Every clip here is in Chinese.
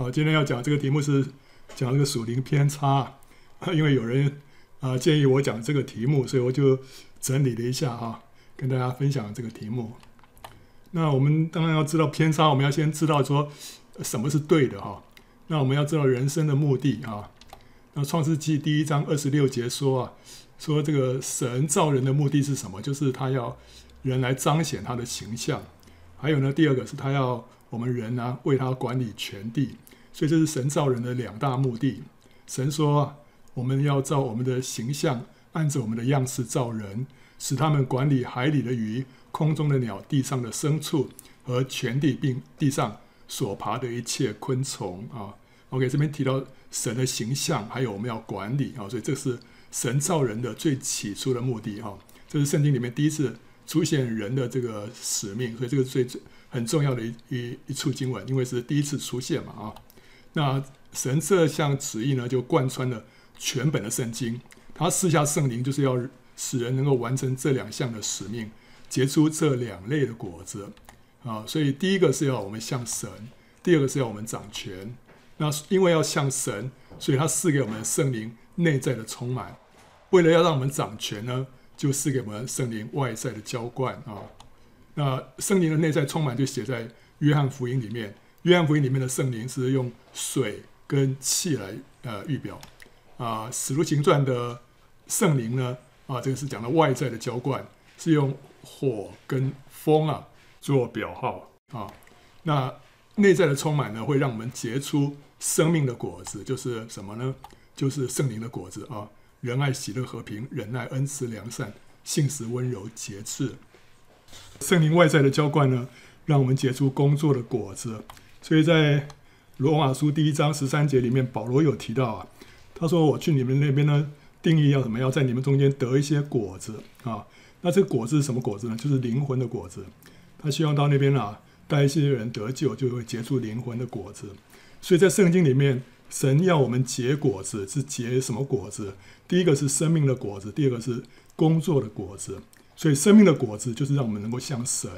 好，今天要讲这个题目是讲这个属灵偏差，因为有人啊、建议我讲这个题目，所以我就整理了一下哈，跟大家分享这个题目。那我们当然要知道偏差，我们要先知道说什么是对的哈。那我们要知道人生的目的啊。那创世纪第一章二十六节说啊，说这个神造人的目的是什么？就是他要人来彰显他的形象。还有呢，第二个是他要我们人呢、为他管理全地。所以这是神造人的两大目的。神说，我们要照我们的形象，按着我们的样式造人，使他们管理海里的鱼、空中的鸟、地上的牲畜和全地，并地上所爬的一切昆虫啊。OK，这边提到神的形象，还有我们要管理啊，所以这是神造人的最起初的目的哈。这是圣经里面第一次出现人的这个使命，所以这个最最很重要的一一一处经文，因为是第一次出现嘛啊。那神这项旨意呢，就贯穿了全本的圣经。他赐下圣灵，就是要使人能够完成这两项的使命，结出这两类的果子啊。所以第一个是要我们像神，第二个是要我们掌权。那因为要像神，所以他赐给我们圣灵内在的充满。为了要让我们掌权呢，就赐给我们圣灵外在的浇灌啊。那圣灵的内在充满就写在约翰福音里面。约翰福音里面的圣灵是用水跟气来呃预表啊，使徒行传的圣灵呢啊，这个是讲的外在的浇灌，是用火跟风啊做表号啊。那内在的充满呢，会让我们结出生命的果子，就是什么呢？就是圣灵的果子啊，仁爱、喜乐、和平、忍耐、恩慈、良善、信实、温柔、节制。圣灵外在的浇灌呢，让我们结出工作的果子。所以在罗马书第一章十三节里面，保罗有提到啊，他说：“我去你们那边呢，定义要什么？要在你们中间得一些果子啊。那这个果子是什么果子呢？就是灵魂的果子。他希望到那边啊，带一些人得救，就会结出灵魂的果子。所以在圣经里面，神要我们结果子，是结什么果子？第一个是生命的果子，第二个是工作的果子。所以生命的果子就是让我们能够像神。”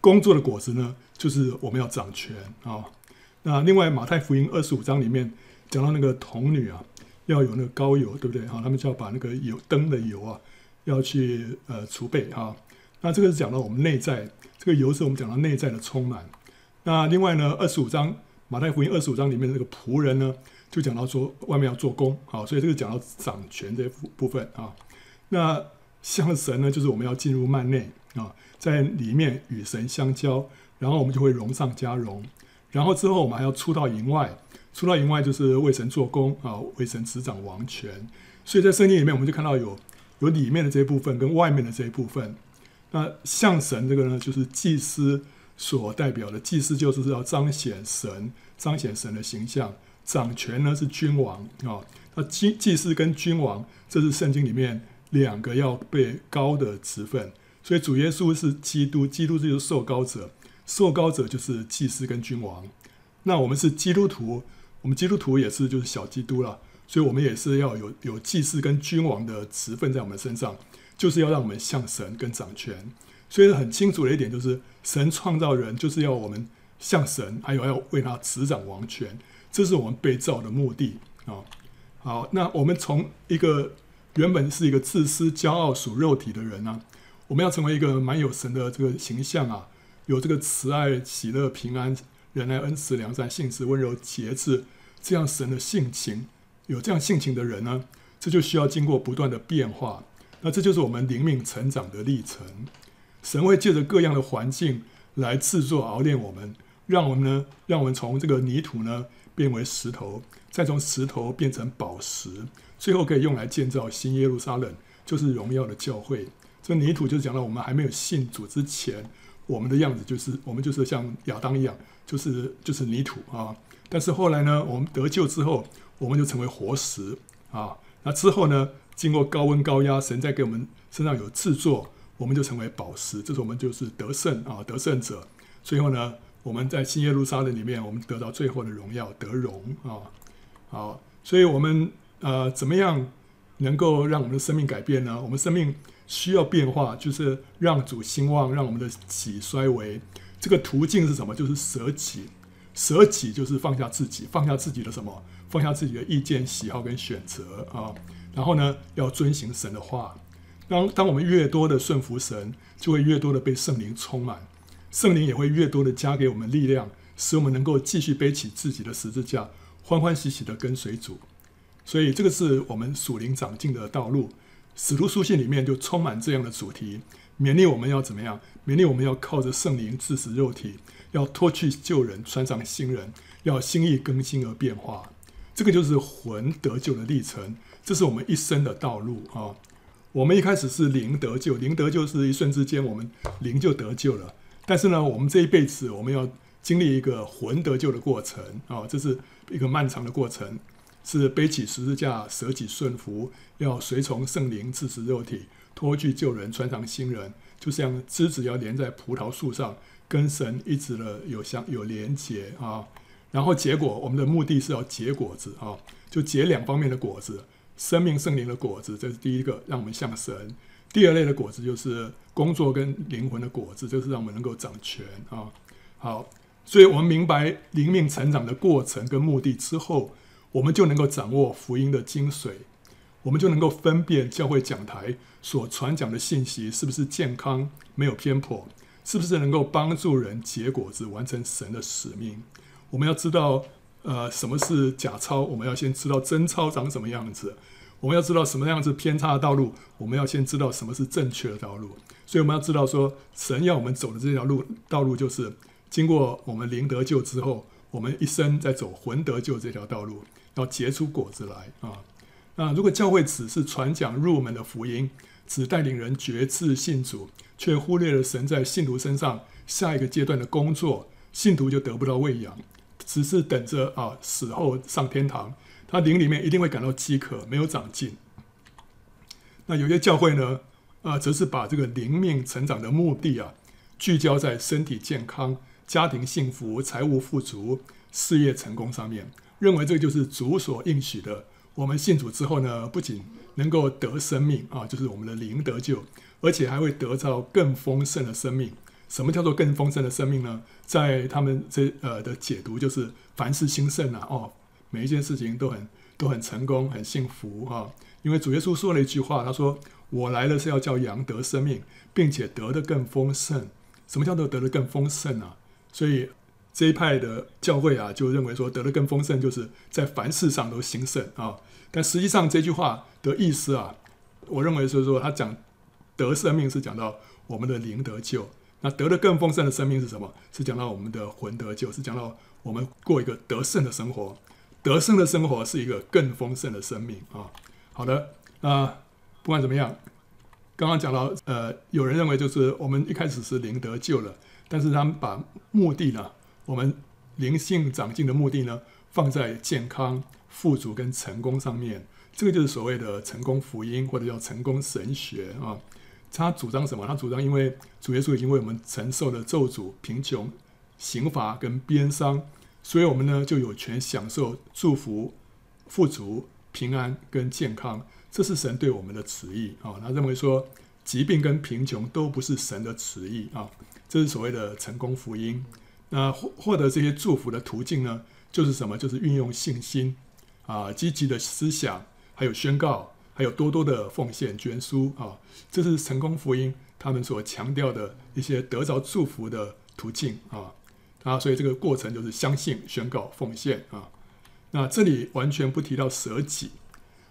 工作的果子呢，就是我们要掌权啊、那另外，马太福音二十五章里面讲到那个童女啊，要有那个膏油，对不对？哈，他们就要把那个油灯的油啊，要去呃储备啊。那这个是讲到我们内在，这个油是我们讲到内在的充满。那另外呢，二十五章马太福音二十五章里面那个仆人呢，就讲到说外面要做工啊，所以这个讲到掌权这部部分啊。那像神呢，就是我们要进入幔内啊。在里面与神相交，然后我们就会荣上加荣，然后之后我们还要出到营外，出到营外就是为神做工啊，为神执掌王权。所以在圣经里面，我们就看到有有里面的这一部分跟外面的这一部分。那向神这个呢，就是祭司所代表的，祭司就是要彰显神，彰显神的形象。掌权呢是君王啊，那祭祭司跟君王，这是圣经里面两个要被高的职分。所以主耶稣是基督，基督就是受膏者，受膏者就是祭司跟君王。那我们是基督徒，我们基督徒也是就是小基督了，所以我们也是要有有祭司跟君王的职分在我们身上，就是要让我们像神跟掌权。所以很清楚的一点就是，神创造人就是要我们像神，还有要为他执掌王权，这是我们被造的目的啊。好，那我们从一个原本是一个自私、骄傲、属肉体的人呢、啊。我们要成为一个蛮有神的这个形象啊，有这个慈爱、喜乐、平安、仁爱、恩慈、良善、信实、温柔、节制这样神的性情，有这样性情的人呢，这就需要经过不断的变化。那这就是我们灵命成长的历程。神会借着各样的环境来制作、熬炼我们，让我们呢，让我们从这个泥土呢变为石头，再从石头变成宝石，最后可以用来建造新耶路撒冷，就是荣耀的教会。这泥土就是讲到我们还没有信主之前，我们的样子就是我们就是像亚当一样，就是就是泥土啊。但是后来呢，我们得救之后，我们就成为活石啊。那之后呢，经过高温高压，神在给我们身上有制作，我们就成为宝石。这是我们就是得胜啊，得胜者。最后呢，我们在新耶路撒冷里面，我们得到最后的荣耀，得荣啊。好，所以我们呃，怎么样能够让我们的生命改变呢？我们生命。需要变化，就是让主兴旺，让我们的己衰微。这个途径是什么？就是舍己。舍己就是放下自己，放下自己的什么？放下自己的意见、喜好跟选择啊。然后呢，要遵行神的话。当当我们越多的顺服神，就会越多的被圣灵充满，圣灵也会越多的加给我们力量，使我们能够继续背起自己的十字架，欢欢喜喜的跟随主。所以，这个是我们属灵长进的道路。使徒书信里面就充满这样的主题，勉励我们要怎么样？勉励我们要靠着圣灵治死肉体，要脱去旧人，穿上新人，要心意更新而变化。这个就是魂得救的历程，这是我们一生的道路啊。我们一开始是灵得救，灵得救是一瞬之间，我们灵就得救了。但是呢，我们这一辈子我们要经历一个魂得救的过程啊，这是一个漫长的过程，是背起十字架，舍己顺服，要随从圣灵，治死肉体，脱去旧人，穿上新人，就像枝子要连在葡萄树上，跟神一直的有相有连结啊。然后结果，我们的目的是要结果子啊，就结两方面的果子。生命圣灵的果子，这是第一个，让我们像神；第二类的果子就是工作跟灵魂的果子，就是让我们能够掌权啊。好，所以我们明白灵命成长的过程跟目的之后，我们就能够掌握福音的精髓，我们就能够分辨教会讲台所传讲的信息是不是健康、没有偏颇，是不是能够帮助人结果子、完成神的使命。我们要知道。呃，什么是假钞？我们要先知道真钞长什么样子。我们要知道什么样子偏差的道路，我们要先知道什么是正确的道路。所以我们要知道说，神要我们走的这条路道路，就是经过我们灵得救之后，我们一生在走魂得救这条道路，要结出果子来啊。那如果教会只是传讲入门的福音，只带领人决志信主，却忽略了神在信徒身上下一个阶段的工作，信徒就得不到喂养。只是等着啊，死后上天堂，他灵里面一定会感到饥渴，没有长进。那有些教会呢，啊，则是把这个灵命成长的目的啊，聚焦在身体健康、家庭幸福、财务富足、事业成功上面，认为这个就是主所应许的。我们信主之后呢，不仅能够得生命啊，就是我们的灵得救，而且还会得到更丰盛的生命。什么叫做更丰盛的生命呢？在他们这呃的解读，就是凡事兴盛啊，哦，每一件事情都很都很成功，很幸福啊。因为主耶稣说了一句话，他说：“我来了是要叫羊得生命，并且得的更丰盛。”什么叫做得的更丰盛啊？所以这一派的教会啊，就认为说得的更丰盛，就是在凡事上都兴盛啊。但实际上这句话的意思啊，我认为是说他讲得生命是讲到我们的灵得救。那得的更丰盛的生命是什么？是讲到我们的魂得救，是讲到我们过一个得胜的生活。得胜的生活是一个更丰盛的生命啊。好的，那不管怎么样，刚刚讲到，呃，有人认为就是我们一开始是灵得救了，但是他们把目的呢，我们灵性长进的目的呢，放在健康、富足跟成功上面。这个就是所谓的成功福音，或者叫成功神学啊。他主张什么？他主张，因为主耶稣已经为我们承受了咒诅、贫穷、刑罚跟鞭伤，所以我们呢就有权享受祝福、富足、平安跟健康。这是神对我们的旨意啊！他认为说，疾病跟贫穷都不是神的旨意啊！这是所谓的成功福音。那获获得这些祝福的途径呢，就是什么？就是运用信心啊，积极的思想，还有宣告。还有多多的奉献捐书啊，这是成功福音他们所强调的一些得着祝福的途径啊啊，所以这个过程就是相信、宣告、奉献啊。那这里完全不提到舍己，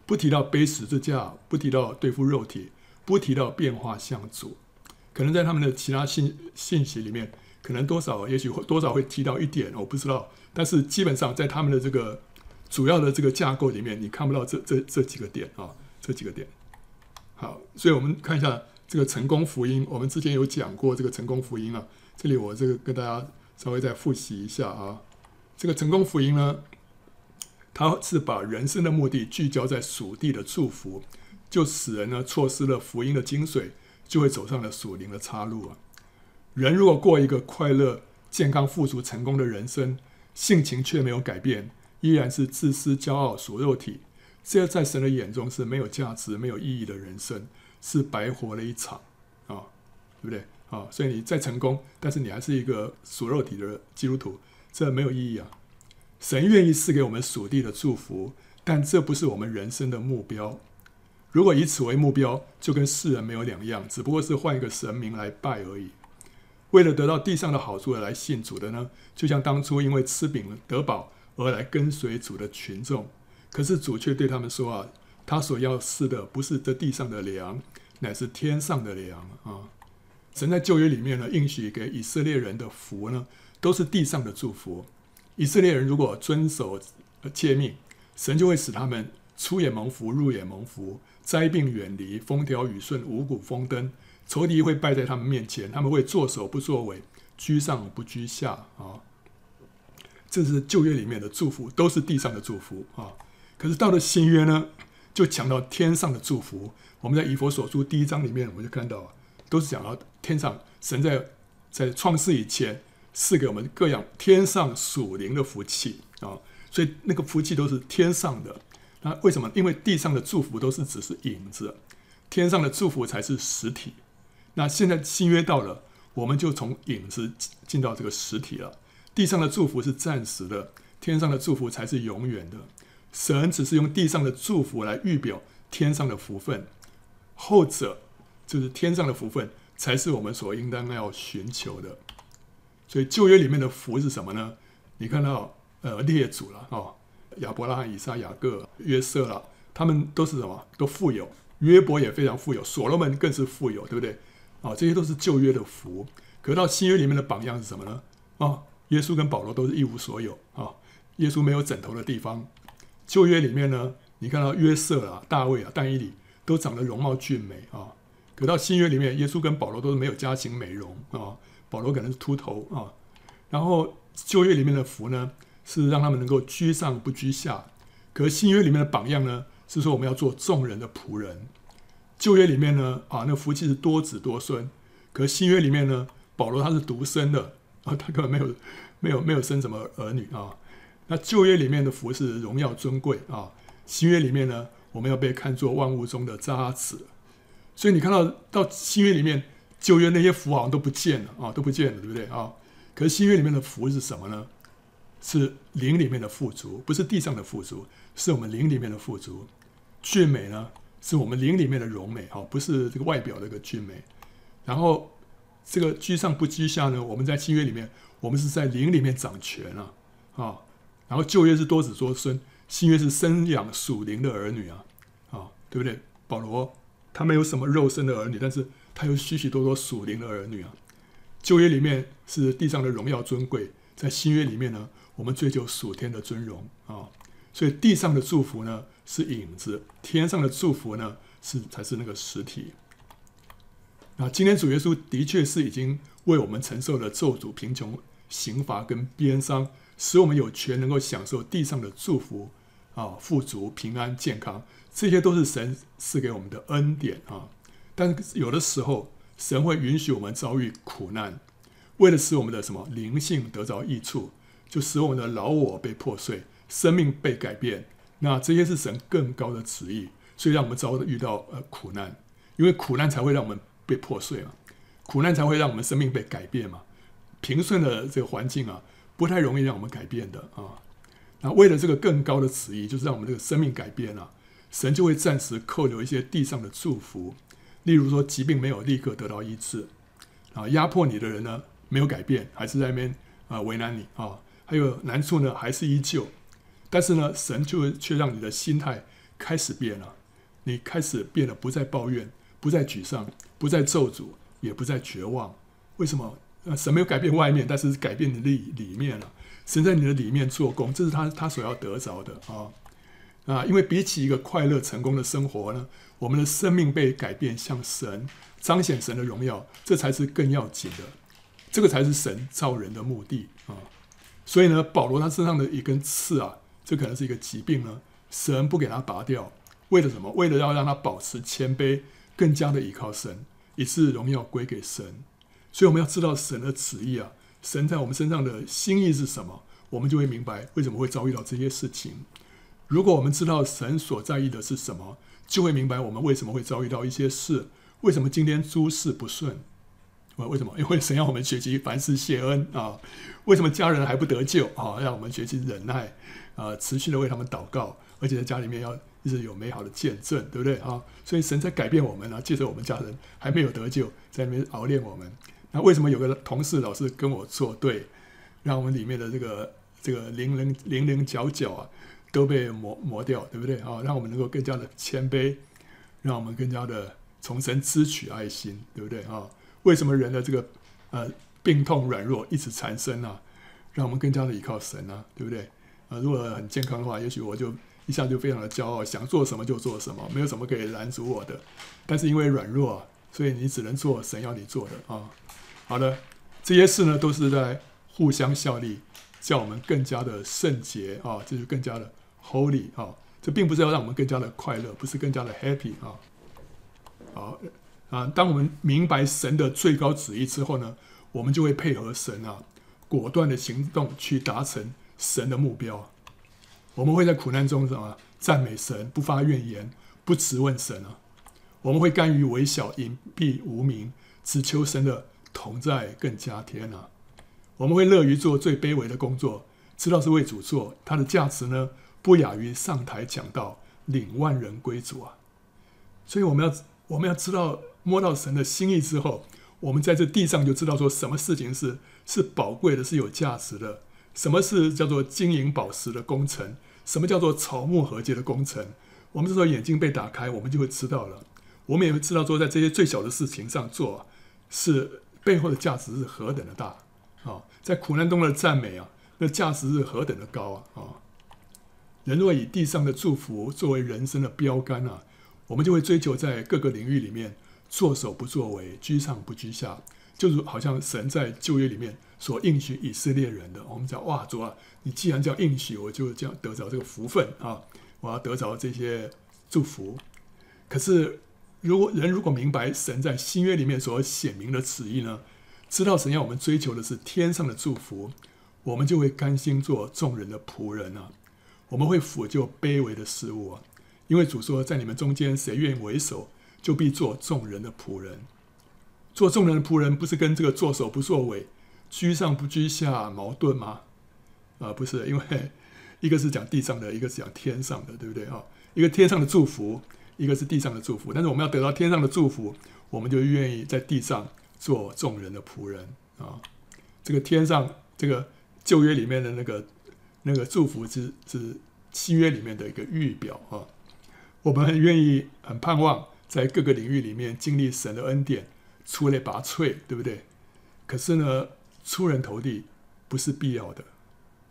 不提到背十字架，不提到对付肉体，不提到变化向主。可能在他们的其他信信息里面，可能多少也许会多少会提到一点，我不知道。但是基本上在他们的这个主要的这个架构里面，你看不到这这这几个点啊。这几个点，好，所以我们看一下这个成功福音。我们之前有讲过这个成功福音啊，这里我这个跟大家稍微再复习一下啊。这个成功福音呢，它是把人生的目的聚焦在属地的祝福，就使人呢错失了福音的精髓，就会走上了属灵的岔路啊。人如果过一个快乐、健康、富足、成功的人生，性情却没有改变，依然是自私、骄傲、属肉体。这在神的眼中是没有价值、没有意义的人生，是白活了一场啊，对不对啊？所以你再成功，但是你还是一个属肉体的基督徒，这没有意义啊。神愿意赐给我们属地的祝福，但这不是我们人生的目标。如果以此为目标，就跟世人没有两样，只不过是换一个神明来拜而已。为了得到地上的好处而来信主的呢，就像当初因为吃饼得饱而来跟随主的群众。可是主却对他们说啊，他所要吃的不是这地上的粮，乃是天上的粮啊。神在旧约里面呢，应许给以色列人的福呢，都是地上的祝福。以色列人如果遵守诫命，神就会使他们出也蒙福，入也蒙福，灾病远离，风调雨顺，五谷丰登。仇敌会败在他们面前，他们会作首不作尾，居上不居下啊。这是旧约里面的祝福，都是地上的祝福啊。可是到了新约呢，就讲到天上的祝福。我们在以佛所书第一章里面，我们就看到，都是讲到天上神在在创世以前赐给我们各样天上属灵的福气啊。所以那个福气都是天上的。那为什么？因为地上的祝福都是只是影子，天上的祝福才是实体。那现在新约到了，我们就从影子进到这个实体了。地上的祝福是暂时的，天上的祝福才是永远的。神只是用地上的祝福来预表天上的福分，后者就是天上的福分，才是我们所应当要寻求的。所以旧约里面的福是什么呢？你看到呃列祖了哦，亚伯拉罕、以撒、雅各、约瑟了，他们都是什么？都富有。约伯也非常富有，所罗门更是富有，对不对？啊，这些都是旧约的福，可到新约里面的榜样是什么呢？啊，耶稣跟保罗都是一无所有啊，耶稣没有枕头的地方。旧约里面呢，你看到约瑟啊、大卫啊、但以理都长得容貌俊美啊，可到新约里面，耶稣跟保罗都是没有家庭美容啊，保罗可能是秃头啊。然后旧约里面的福呢，是让他们能够居上不居下，可新约里面的榜样呢，是说我们要做众人的仆人。旧约里面呢，啊，那福气是多子多孙；可新约里面呢，保罗他是独生的啊，他根本没有、没有、没有生什么儿女啊。那旧约里面的福是荣耀尊贵啊，新约里面呢，我们要被看作万物中的渣滓。所以你看到到新约里面，旧约那些福好像都不见了啊，都不见了，对不对啊？可是新约里面的福是什么呢？是灵里面的富足，不是地上的富足，是我们灵里面的富足。俊美呢？是我们灵里面的荣美，哈，不是这个外表的一个俊美。然后这个居上不居下呢，我们在新约里面，我们是在灵里面掌权啊，啊。然后旧约是多子多孙，新约是生养属灵的儿女啊，啊，对不对？保罗他没有什么肉身的儿女，但是他有许许多多属灵的儿女啊。旧约里面是地上的荣耀尊贵，在新约里面呢，我们追求属天的尊荣啊。所以地上的祝福呢，是影子，天上的祝福呢，是才是那个实体。那今天主耶稣的确是已经为我们承受了咒诅、贫穷、刑罚跟鞭伤，使我们有权能够享受地上的祝福啊，富足、平安、健康，这些都是神赐给我们的恩典啊。但是有的时候，神会允许我们遭遇苦难，为了使我们的什么灵性得着益处，就使我们的老我被破碎，生命被改变。那这些是神更高的旨意，所以让我们遭遇到呃苦难，因为苦难才会让我们被破碎嘛，苦难才会让我们生命被改变嘛。平顺的这个环境啊，不太容易让我们改变的啊。那为了这个更高的旨意，就是让我们这个生命改变啊，神就会暂时扣留一些地上的祝福，例如说疾病没有立刻得到医治啊，压迫你的人呢没有改变，还是在那边啊为难你啊，还有难处呢还是依旧。但是呢，神就却让你的心态开始变了，你开始变得不再抱怨，不再沮丧，不再咒诅，也不再绝望。为什么？呃神没有改变外面，但是改变你的里里面了。神在你的里面做工，这是他他所要得着的啊啊！因为比起一个快乐成功的生活呢，我们的生命被改变，像神彰显神的荣耀，这才是更要紧的。这个才是神造人的目的啊！所以呢，保罗他身上的一根刺啊。这可能是一个疾病呢，神不给他拔掉，为了什么？为了要让他保持谦卑，更加的依靠神，以致荣耀归给神。所以我们要知道神的旨意啊，神在我们身上的心意是什么，我们就会明白为什么会遭遇到这些事情。如果我们知道神所在意的是什么，就会明白我们为什么会遭遇到一些事，为什么今天诸事不顺。为什么？因为神要我们学习凡事谢恩啊。为什么家人还不得救啊？让我们学习忍耐啊，持续的为他们祷告，而且在家里面要一直有美好的见证，对不对啊？所以神在改变我们啊，借着我们家人还没有得救，在那边熬练我们。那为什么有个同事老是跟我作对，让我们里面的这个这个棱棱棱棱角角啊都被磨磨掉，对不对啊？让我们能够更加的谦卑，让我们更加的从神支取爱心，对不对啊？为什么人的这个呃病痛软弱一直缠身啊？让我们更加的依靠神啊，对不对啊？如果很健康的话，也许我就一下就非常的骄傲，想做什么就做什么，没有什么可以拦阻我的。但是因为软弱，所以你只能做神要你做的啊。好的，这些事呢都是在互相效力，叫我们更加的圣洁啊，这就更加的 holy 啊。这并不是要让我们更加的快乐，不是更加的 happy 啊。好。啊，当我们明白神的最高旨意之后呢，我们就会配合神啊，果断的行动去达成神的目标。我们会在苦难中什么赞美神，不发怨言，不质问神啊。我们会甘于微小、隐蔽、无名，只求神的同在更加添啊。我们会乐于做最卑微的工作，知道是为主做，它的价值呢，不亚于上台讲道，领万人归主啊。所以我们要我们要知道。摸到神的心意之后，我们在这地上就知道说什么事情是是宝贵的，是有价值的；什么是叫做金银宝石的工程，什么叫做草木禾秸的工程。我们这时候眼睛被打开，我们就会知道了。我们也会知道说，在这些最小的事情上做，是背后的价值是何等的大啊！在苦难中的赞美啊，那价值是何等的高啊！啊，人若以地上的祝福作为人生的标杆啊，我们就会追求在各个领域里面。作首不作为，居上不居下，就是好像神在旧约里面所应许以色列人的。我们讲哇，主啊，你既然叫应许，我就这样得着这个福分啊，我要得着这些祝福。可是，如果人如果明白神在新约里面所显明的旨意呢，知道神要我们追求的是天上的祝福，我们就会甘心做众人的仆人啊，我们会俯就卑微的事物啊，因为主说，在你们中间谁愿意为首，就必做众人的仆人，做众人的仆人不是跟这个做首不作尾、居上不居下矛盾吗？啊，不是，因为 一个是讲地上的，一个是讲天上的，对不对啊？一个天上的祝福，一个是地上的祝福。但是我们要得到天上的祝福，我们就愿意在地上做众人的仆人啊。这个天上，这个旧约里面的那个那个祝福是是契约里面的一个预表啊。我们很愿意，很盼望。在各个领域里面经历神的恩典，出类拔萃，对不对？可是呢，出人头地不是必要的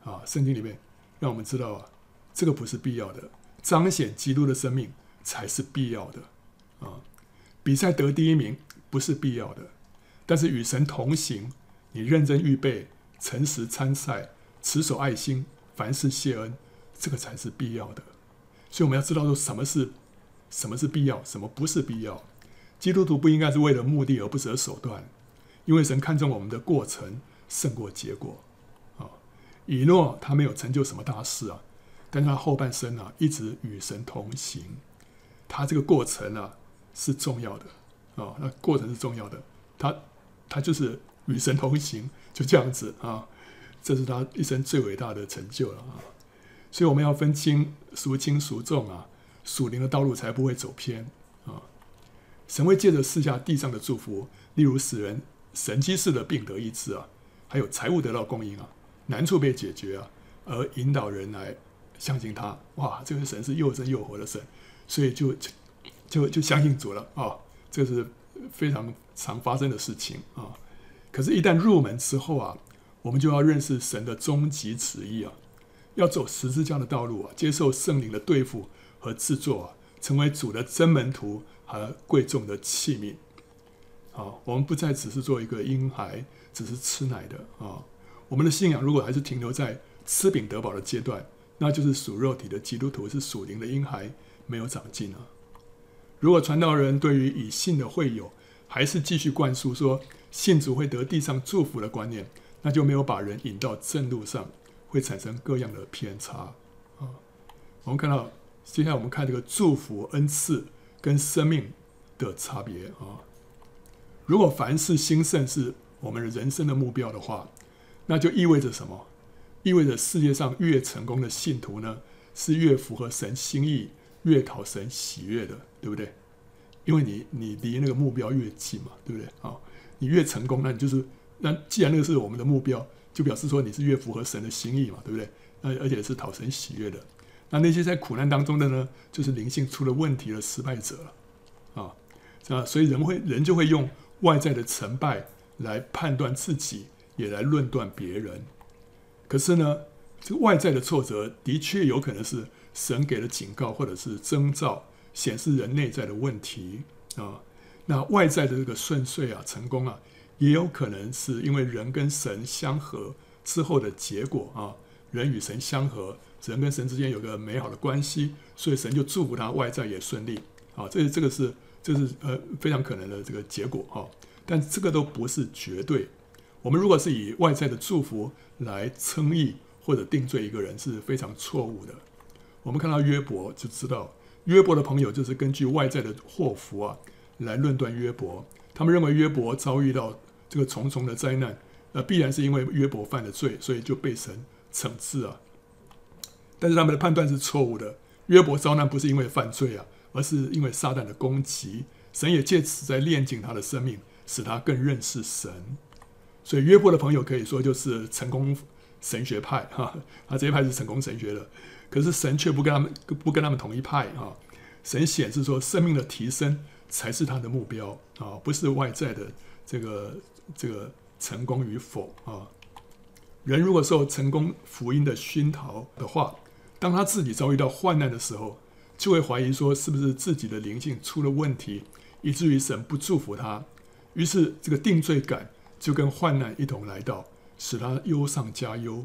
啊！圣经里面让我们知道啊，这个不是必要的，彰显基督的生命才是必要的啊！比赛得第一名不是必要的，但是与神同行，你认真预备、诚实参赛、持守爱心、凡事谢恩，这个才是必要的。所以我们要知道说什么是。什么是必要？什么不是必要？基督徒不应该是为了目的而不择手段，因为神看重我们的过程胜过结果。啊，以诺他没有成就什么大事啊，但他后半生啊一直与神同行，他这个过程啊是重要的啊，那过程是重要的，他他就是与神同行，就这样子啊，这是他一生最伟大的成就了啊。所以我们要分清孰轻孰重啊。属灵的道路才不会走偏啊！神会借着赐下地上的祝福，例如使人神迹式的病得医治啊，还有财物得到供应啊，难处被解决啊，而引导人来相信他。哇，这个神是又真又活的神，所以就就就相信主了啊！这是非常常发生的事情啊。可是，一旦入门之后啊，我们就要认识神的终极旨意啊，要走十字架的道路啊，接受圣灵的对付。和制作啊，成为主的真门徒和贵重的器皿。啊，我们不再只是做一个婴孩，只是吃奶的啊。我们的信仰如果还是停留在吃饼得饱的阶段，那就是属肉体的基督徒，是属灵的婴孩，没有长进啊。如果传道人对于以信的会友，还是继续灌输说信主会得地上祝福的观念，那就没有把人引到正路上，会产生各样的偏差啊。我们看到。接下来我们看这个祝福恩赐跟生命的差别啊。如果凡事兴盛是我们人生的目标的话，那就意味着什么？意味着世界上越成功的信徒呢，是越符合神心意、越讨神喜悦的，对不对？因为你你离那个目标越近嘛，对不对？啊，你越成功，那你就是那既然那个是我们的目标，就表示说你是越符合神的心意嘛，对不对？而而且是讨神喜悦的。那那些在苦难当中的呢，就是灵性出了问题的失败者了，啊，啊，所以人会人就会用外在的成败来判断自己，也来论断别人。可是呢，这个外在的挫折的确有可能是神给了警告，或者是征兆，显示人内在的问题啊。那外在的这个顺遂啊、成功啊，也有可能是因为人跟神相合之后的结果啊。人与神相合。人跟神之间有个美好的关系，所以神就祝福他外在也顺利啊。这这个是这是呃非常可能的这个结果哈。但这个都不是绝对。我们如果是以外在的祝福来称义或者定罪一个人，是非常错误的。我们看到约伯就知道，约伯的朋友就是根据外在的祸福啊来论断约伯。他们认为约伯遭遇到这个重重的灾难，呃，必然是因为约伯犯了罪，所以就被神惩治啊。但是他们的判断是错误的。约伯遭难不是因为犯罪啊，而是因为撒旦的攻击。神也借此在炼净他的生命，使他更认识神。所以约伯的朋友可以说就是成功神学派哈，他这一派是成功神学的。可是神却不跟他们不跟他们同一派啊。神显示说，生命的提升才是他的目标啊，不是外在的这个这个成功与否啊。人如果受成功福音的熏陶的话，当他自己遭遇到患难的时候，就会怀疑说，是不是自己的灵性出了问题，以至于神不祝福他。于是这个定罪感就跟患难一同来到，使他忧上加忧。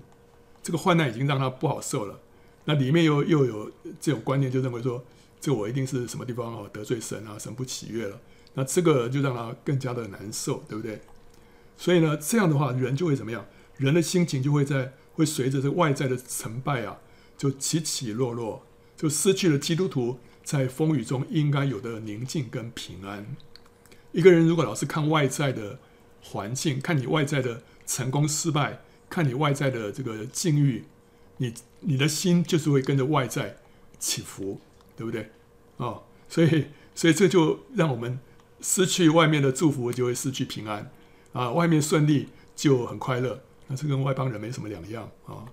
这个患难已经让他不好受了，那里面又又有这种观念，就认为说，这我一定是什么地方哦得罪神啊，神不喜悦了。那这个就让他更加的难受，对不对？所以呢，这样的话，人就会怎么样？人的心情就会在会随着这外在的成败啊。就起起落落，就失去了基督徒在风雨中应该有的宁静跟平安。一个人如果老是看外在的环境，看你外在的成功失败，看你外在的这个境遇，你你的心就是会跟着外在起伏，对不对？哦，所以所以这就让我们失去外面的祝福，就会失去平安啊。外面顺利就很快乐，那这跟外邦人没什么两样啊。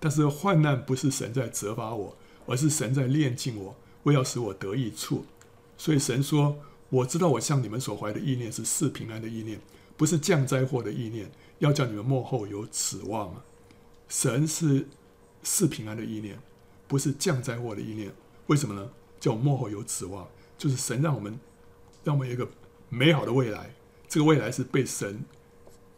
但是患难不是神在责罚我，而是神在炼净我，为要使我得益处。所以神说：“我知道我向你们所怀的意念是赐平安的意念，不是降灾祸的意念，要叫你们末后有指望。”神是赐平安的意念，不是降灾祸的意念。为什么呢？叫我末后有指望，就是神让我们让我们有一个美好的未来。这个未来是被神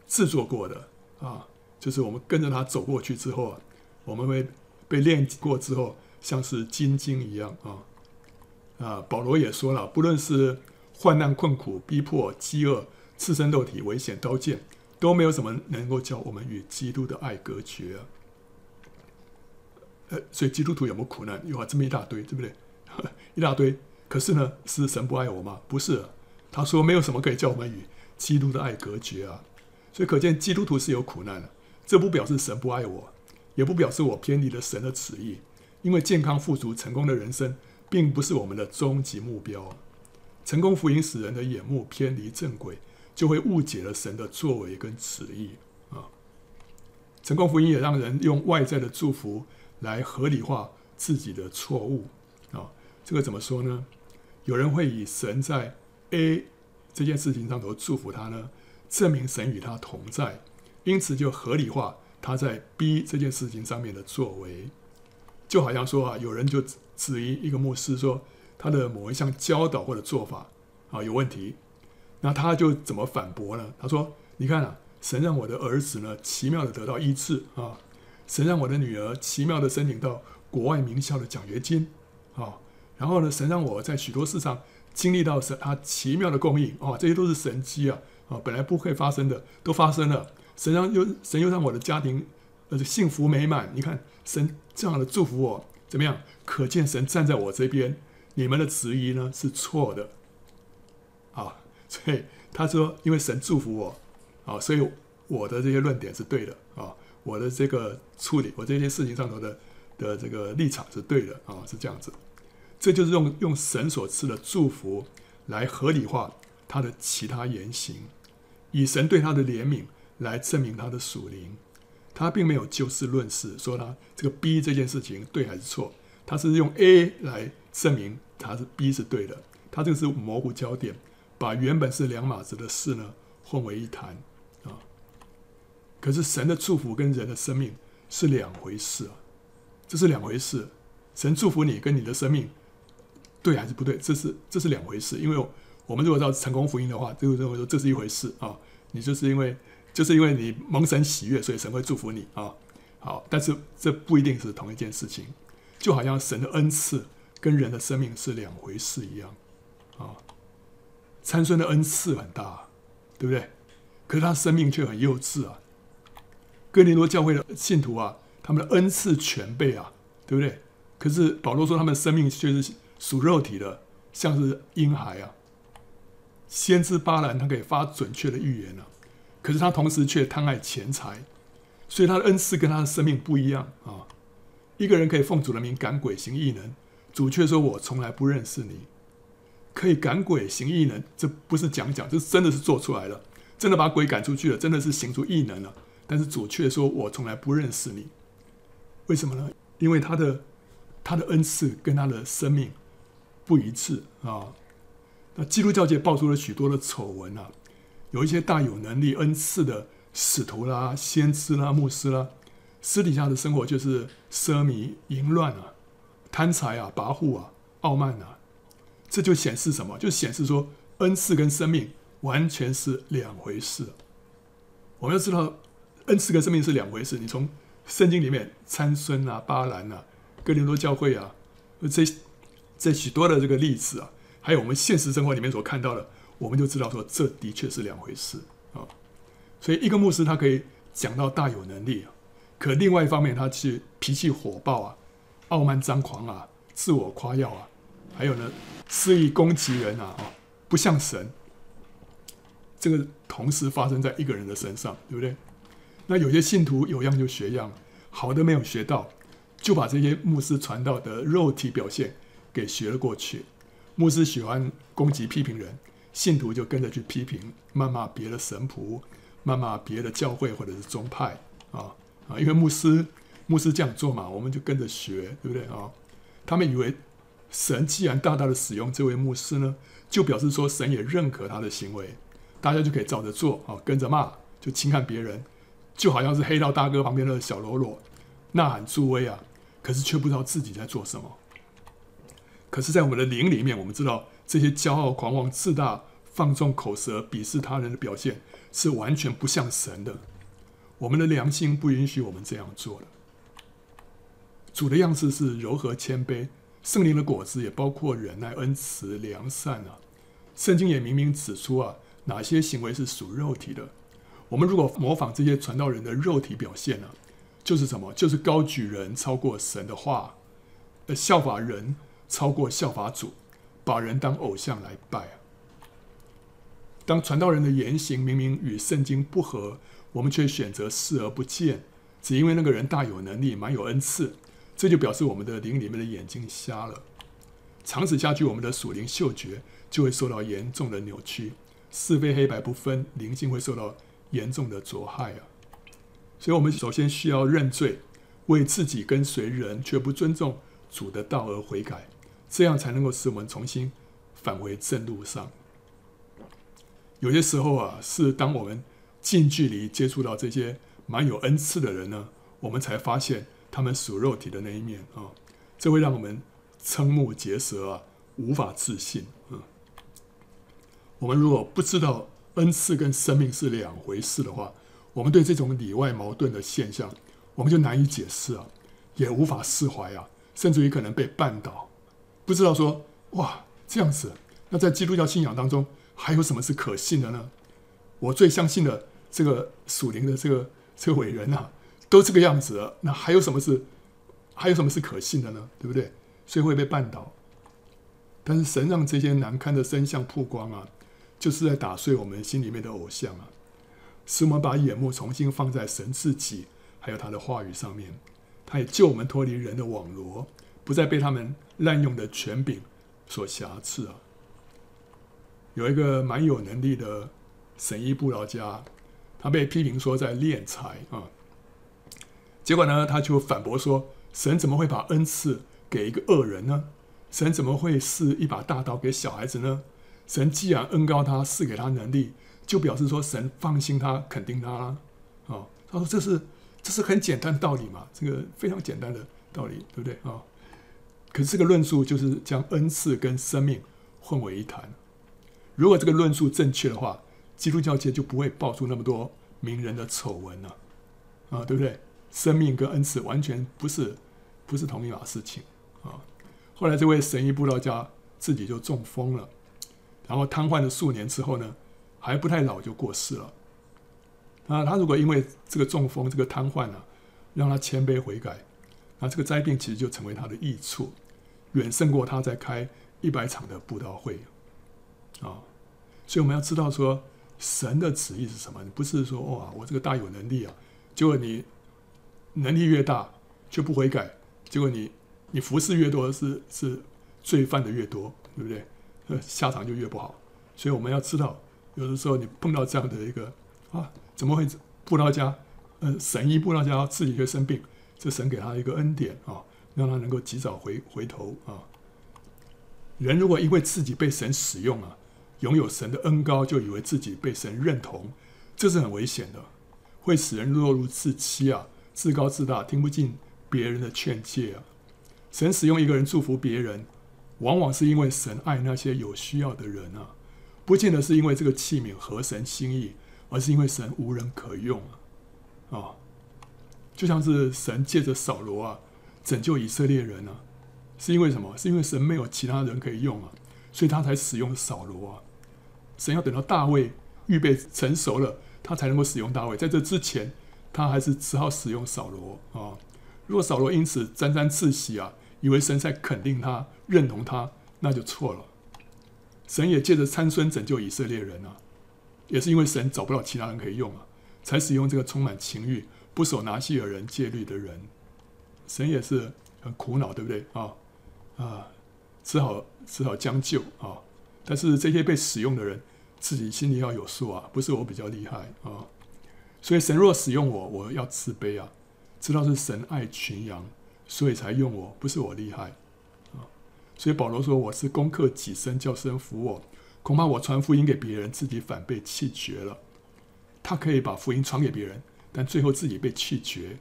制作过的啊，就是我们跟着他走过去之后啊。我们会被炼过之后，像是金晶一样啊啊！保罗也说了，不论是患难困苦、逼迫、饥饿、赤身露体、危险、刀剑，都没有什么能够叫我们与基督的爱隔绝啊。呃，所以基督徒有没有苦难？有啊，这么一大堆，对不对？一大堆。可是呢，是神不爱我吗？不是，他说没有什么可以叫我们与基督的爱隔绝啊。所以可见基督徒是有苦难的，这不表示神不爱我。也不表示我偏离了神的旨意，因为健康、富足、成功的人生，并不是我们的终极目标。成功福音使人的眼目偏离正轨，就会误解了神的作为跟旨意啊。成功福音也让人用外在的祝福来合理化自己的错误啊。这个怎么说呢？有人会以神在 A 这件事情上头祝福他呢，证明神与他同在，因此就合理化。他在 B 这件事情上面的作为，就好像说啊，有人就质疑一个牧师说他的某一项教导或者做法啊有问题，那他就怎么反驳呢？他说：“你看啊，神让我的儿子呢奇妙的得到医治啊，神让我的女儿奇妙的申请到国外名校的奖学金啊，然后呢，神让我在许多事上经历到神他奇妙的供应啊，这些都是神迹啊啊，本来不会发生的都发生了。”神让又神又让我的家庭呃幸福美满，你看神这样的祝福我怎么样？可见神站在我这边，你们的质疑呢是错的啊！所以他说，因为神祝福我，啊，所以我的这些论点是对的啊，我的这个处理，我这些事情上头的的这个立场是对的啊，是这样子。这就是用用神所赐的祝福来合理化他的其他言行，以神对他的怜悯来证明他的属灵。他并没有就事论事，说他这个 B 这件事情对还是错，他是用 A 来证明他是 B 是对的。他这个是模糊焦点，把原本是两码子的事呢混为一谈啊。可是神的祝福跟人的生命是两回事啊，这是两回事。神祝福你跟你的生命对还是不对？这是这是两回事。因为我们如果知道成功福音的话，就认为说这是一回事啊。你就是因为。就是因为你蒙神喜悦，所以神会祝福你啊。好，但是这不一定是同一件事情，就好像神的恩赐跟人的生命是两回事一样啊。参孙的恩赐很大，对不对？可是他生命却很幼稚啊。哥林多教会的信徒啊，他们的恩赐全备啊，对不对？可是保罗说他们的生命却是属肉体的，像是婴孩啊。先知巴兰他可以发准确的预言啊。可是他同时却贪爱钱财，所以他的恩赐跟他的生命不一样啊。一个人可以奉主的名赶鬼行异能，主却说：“我从来不认识你。”可以赶鬼行异能，这不是讲讲，这真的是做出来了，真的把鬼赶出去了，真的是行出异能了。但是主却说：“我从来不认识你。”为什么呢？因为他的他的恩赐跟他的生命不一致啊。那基督教界爆出了许多的丑闻啊。有一些大有能力、恩赐的使徒啦、先知啦、牧师啦，私底下的生活就是奢靡淫乱啊、贪财啊、跋扈啊、傲慢啊。这就显示什么？就显示说恩赐跟生命完全是两回事。我们要知道，恩赐跟生命是两回事。你从圣经里面参孙啊、巴兰啊、哥林多教会啊，这这许多的这个例子啊，还有我们现实生活里面所看到的。我们就知道说，这的确是两回事啊。所以一个牧师他可以讲到大有能力啊，可另外一方面他是脾气火爆啊、傲慢张狂啊、自我夸耀啊，还有呢肆意攻击人啊，不像神。这个同时发生在一个人的身上，对不对？那有些信徒有样就学样，好的没有学到，就把这些牧师传道的肉体表现给学了过去。牧师喜欢攻击批评人。信徒就跟着去批评、谩骂别的神仆，谩骂别的教会或者是宗派啊啊！因为牧师牧师这样做嘛，我们就跟着学，对不对啊？他们以为神既然大大的使用这位牧师呢，就表示说神也认可他的行为，大家就可以照着做啊，跟着骂，就轻看别人，就好像是黑道大哥旁边的小喽啰，呐喊助威啊，可是却不知道自己在做什么。可是，在我们的灵里面，我们知道。这些骄傲、狂妄、自大、放纵口舌、鄙视他人的表现，是完全不像神的。我们的良心不允许我们这样做的。主的样式是柔和谦卑，圣灵的果子也包括忍耐、恩慈、良善啊。圣经也明明指出啊，哪些行为是属肉体的。我们如果模仿这些传道人的肉体表现呢、就是什么？就是高举人超过神的话，呃，效法人超过效法主。把人当偶像来拜啊！当传道人的言行明明与圣经不合，我们却选择视而不见，只因为那个人大有能力、满有恩赐，这就表示我们的灵里面的眼睛瞎了。长此下去，我们的属灵嗅觉就会受到严重的扭曲，是非黑白不分，灵性会受到严重的灼害啊！所以，我们首先需要认罪，为自己跟随人却不尊重主的道而悔改。这样才能够使我们重新返回正路上。有些时候啊，是当我们近距离接触到这些蛮有恩赐的人呢，我们才发现他们属肉体的那一面啊，这会让我们瞠目结舌啊，无法置信啊。我们如果不知道恩赐跟生命是两回事的话，我们对这种里外矛盾的现象，我们就难以解释啊，也无法释怀啊，甚至于可能被绊倒。不知道说哇这样子，那在基督教信仰当中还有什么是可信的呢？我最相信的这个属灵的这个这个伟人啊，都这个样子了，那还有什么是还有什么是可信的呢？对不对？所以会被绊倒。但是神让这些难堪的真相曝光啊，就是在打碎我们心里面的偶像啊，使我们把眼目重新放在神自己还有他的话语上面。他也救我们脱离人的网罗，不再被他们滥用的权柄所瑕疵啊。有一个蛮有能力的神医布劳家，他被批评说在敛财啊。结果呢，他就反驳说：神怎么会把恩赐给一个恶人呢？神怎么会赐一把大刀给小孩子呢？神既然恩膏他，赐给他能力，就表示说神放心他，肯定他了。啊，他说这是这是很简单道理嘛，这个非常简单的道理，对不对啊？可是这个论述就是将恩赐跟生命混为一谈。如果这个论述正确的话，基督教界就不会爆出那么多名人的丑闻了，啊，对不对？生命跟恩赐完全不是不是同一码事情啊。后来这位神医布道家自己就中风了，然后瘫痪了数年之后呢，还不太老就过世了。啊，他如果因为这个中风、这个瘫痪啊，让他谦卑悔改，那这个灾病其实就成为他的益处，远胜过他在开一百场的布道会。啊，所以我们要知道说神的旨意是什么？不是说哇，我这个大有能力啊，结果你能力越大就不悔改，结果你你服侍越多是是罪犯的越多，对不对？呃，下场就越不好。所以我们要知道，有的时候你碰到这样的一个啊，怎么会布道家，呃，神医布道家自己却生病，这神给他一个恩典啊，让他能够及早回回头啊。人如果因为自己被神使用啊。拥有神的恩膏，就以为自己被神认同，这是很危险的，会使人落入自欺啊，自高自大，听不进别人的劝诫啊。神使用一个人祝福别人，往往是因为神爱那些有需要的人啊，不见得是因为这个器皿合神心意，而是因为神无人可用啊。啊，就像是神借着扫罗啊拯救以色列人啊，是因为什么？是因为神没有其他人可以用啊，所以他才使用扫罗啊。神要等到大卫预备成熟了，他才能够使用大卫。在这之前，他还是只好使用扫罗啊。如果扫罗因此沾沾自喜啊，以为神在肯定他、认同他，那就错了。神也借着参孙拯救以色列人啊，也是因为神找不到其他人可以用啊，才使用这个充满情欲、不守拿细耳人戒律的人。神也是很苦恼，对不对啊？啊，只好只好将就啊。但是这些被使用的人自己心里要有数啊，不是我比较厉害啊。所以神若使用我，我要自卑啊，知道是神爱群羊，所以才用我，不是我厉害啊。所以保罗说，我是攻克己身，叫神服我，恐怕我传福音给别人，自己反被弃绝了。他可以把福音传给别人，但最后自己被弃绝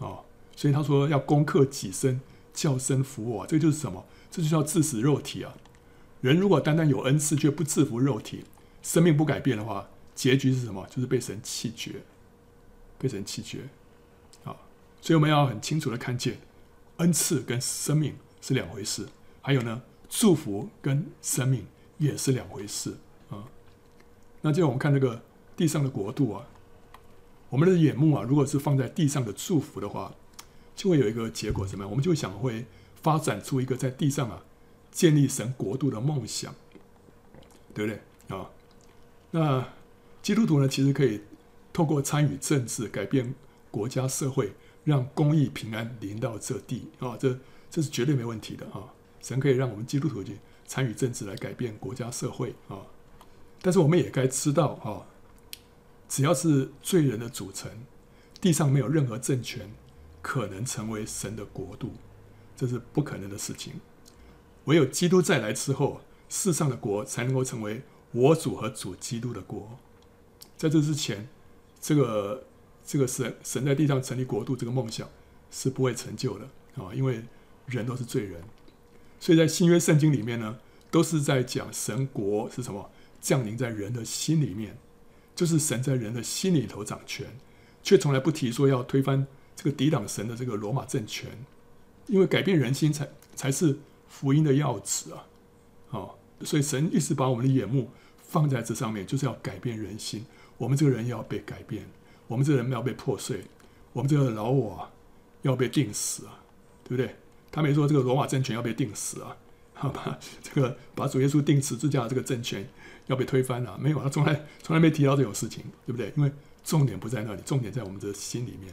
啊。所以他说要攻克己身，叫神服我，这就是什么？这就叫致死肉体啊。人如果单单有恩赐却不制服肉体，生命不改变的话，结局是什么？就是被神弃绝，被神弃绝。啊，所以我们要很清楚的看见，恩赐跟生命是两回事。还有呢，祝福跟生命也是两回事啊。那接着我们看这个地上的国度啊，我们的眼目啊，如果是放在地上的祝福的话，就会有一个结果怎么样？我们就想会发展出一个在地上啊。建立神国度的梦想，对不对啊？那基督徒呢，其实可以透过参与政治，改变国家社会，让公义平安临到这地啊！这这是绝对没问题的啊！神可以让我们基督徒去参与政治，来改变国家社会啊！但是我们也该知道啊，只要是罪人的组成，地上没有任何政权可能成为神的国度，这是不可能的事情。唯有基督再来之后，世上的国才能够成为我主和主基督的国。在这之前，这个这个神神在地上成立国度这个梦想是不会成就的啊，因为人都是罪人。所以在新约圣经里面呢，都是在讲神国是什么降临在人的心里面，就是神在人的心里头掌权，却从来不提说要推翻这个抵挡神的这个罗马政权，因为改变人心才才是。福音的要旨啊，哦，所以神一直把我们的眼目放在这上面，就是要改变人心。我们这个人要被改变，我们这个人要被破碎，我们这个老我要被钉死啊，对不对？他没说这个罗马政权要被钉死啊，好吧，这个把主耶稣钉十字架的这个政权要被推翻了，没有，他从来从来没提到这种事情，对不对？因为重点不在那里，重点在我们的心里面。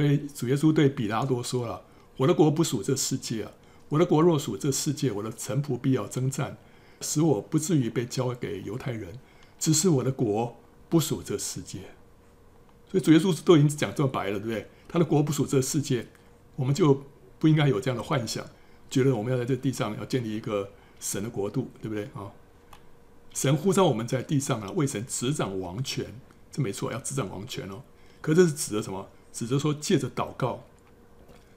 所以主耶稣对彼拉多说了：“我的国不属这世界啊，我的国若属这世界，我的臣仆必要征战，使我不至于被交给犹太人。只是我的国不属这世界。”所以主耶稣都已经讲这么白了，对不对？他的国不属这世界，我们就不应该有这样的幻想，觉得我们要在这地上要建立一个神的国度，对不对啊？神呼召我们在地上啊，为神执掌王权，这没错，要执掌王权哦。可这是指的什么？指着说，借着祷告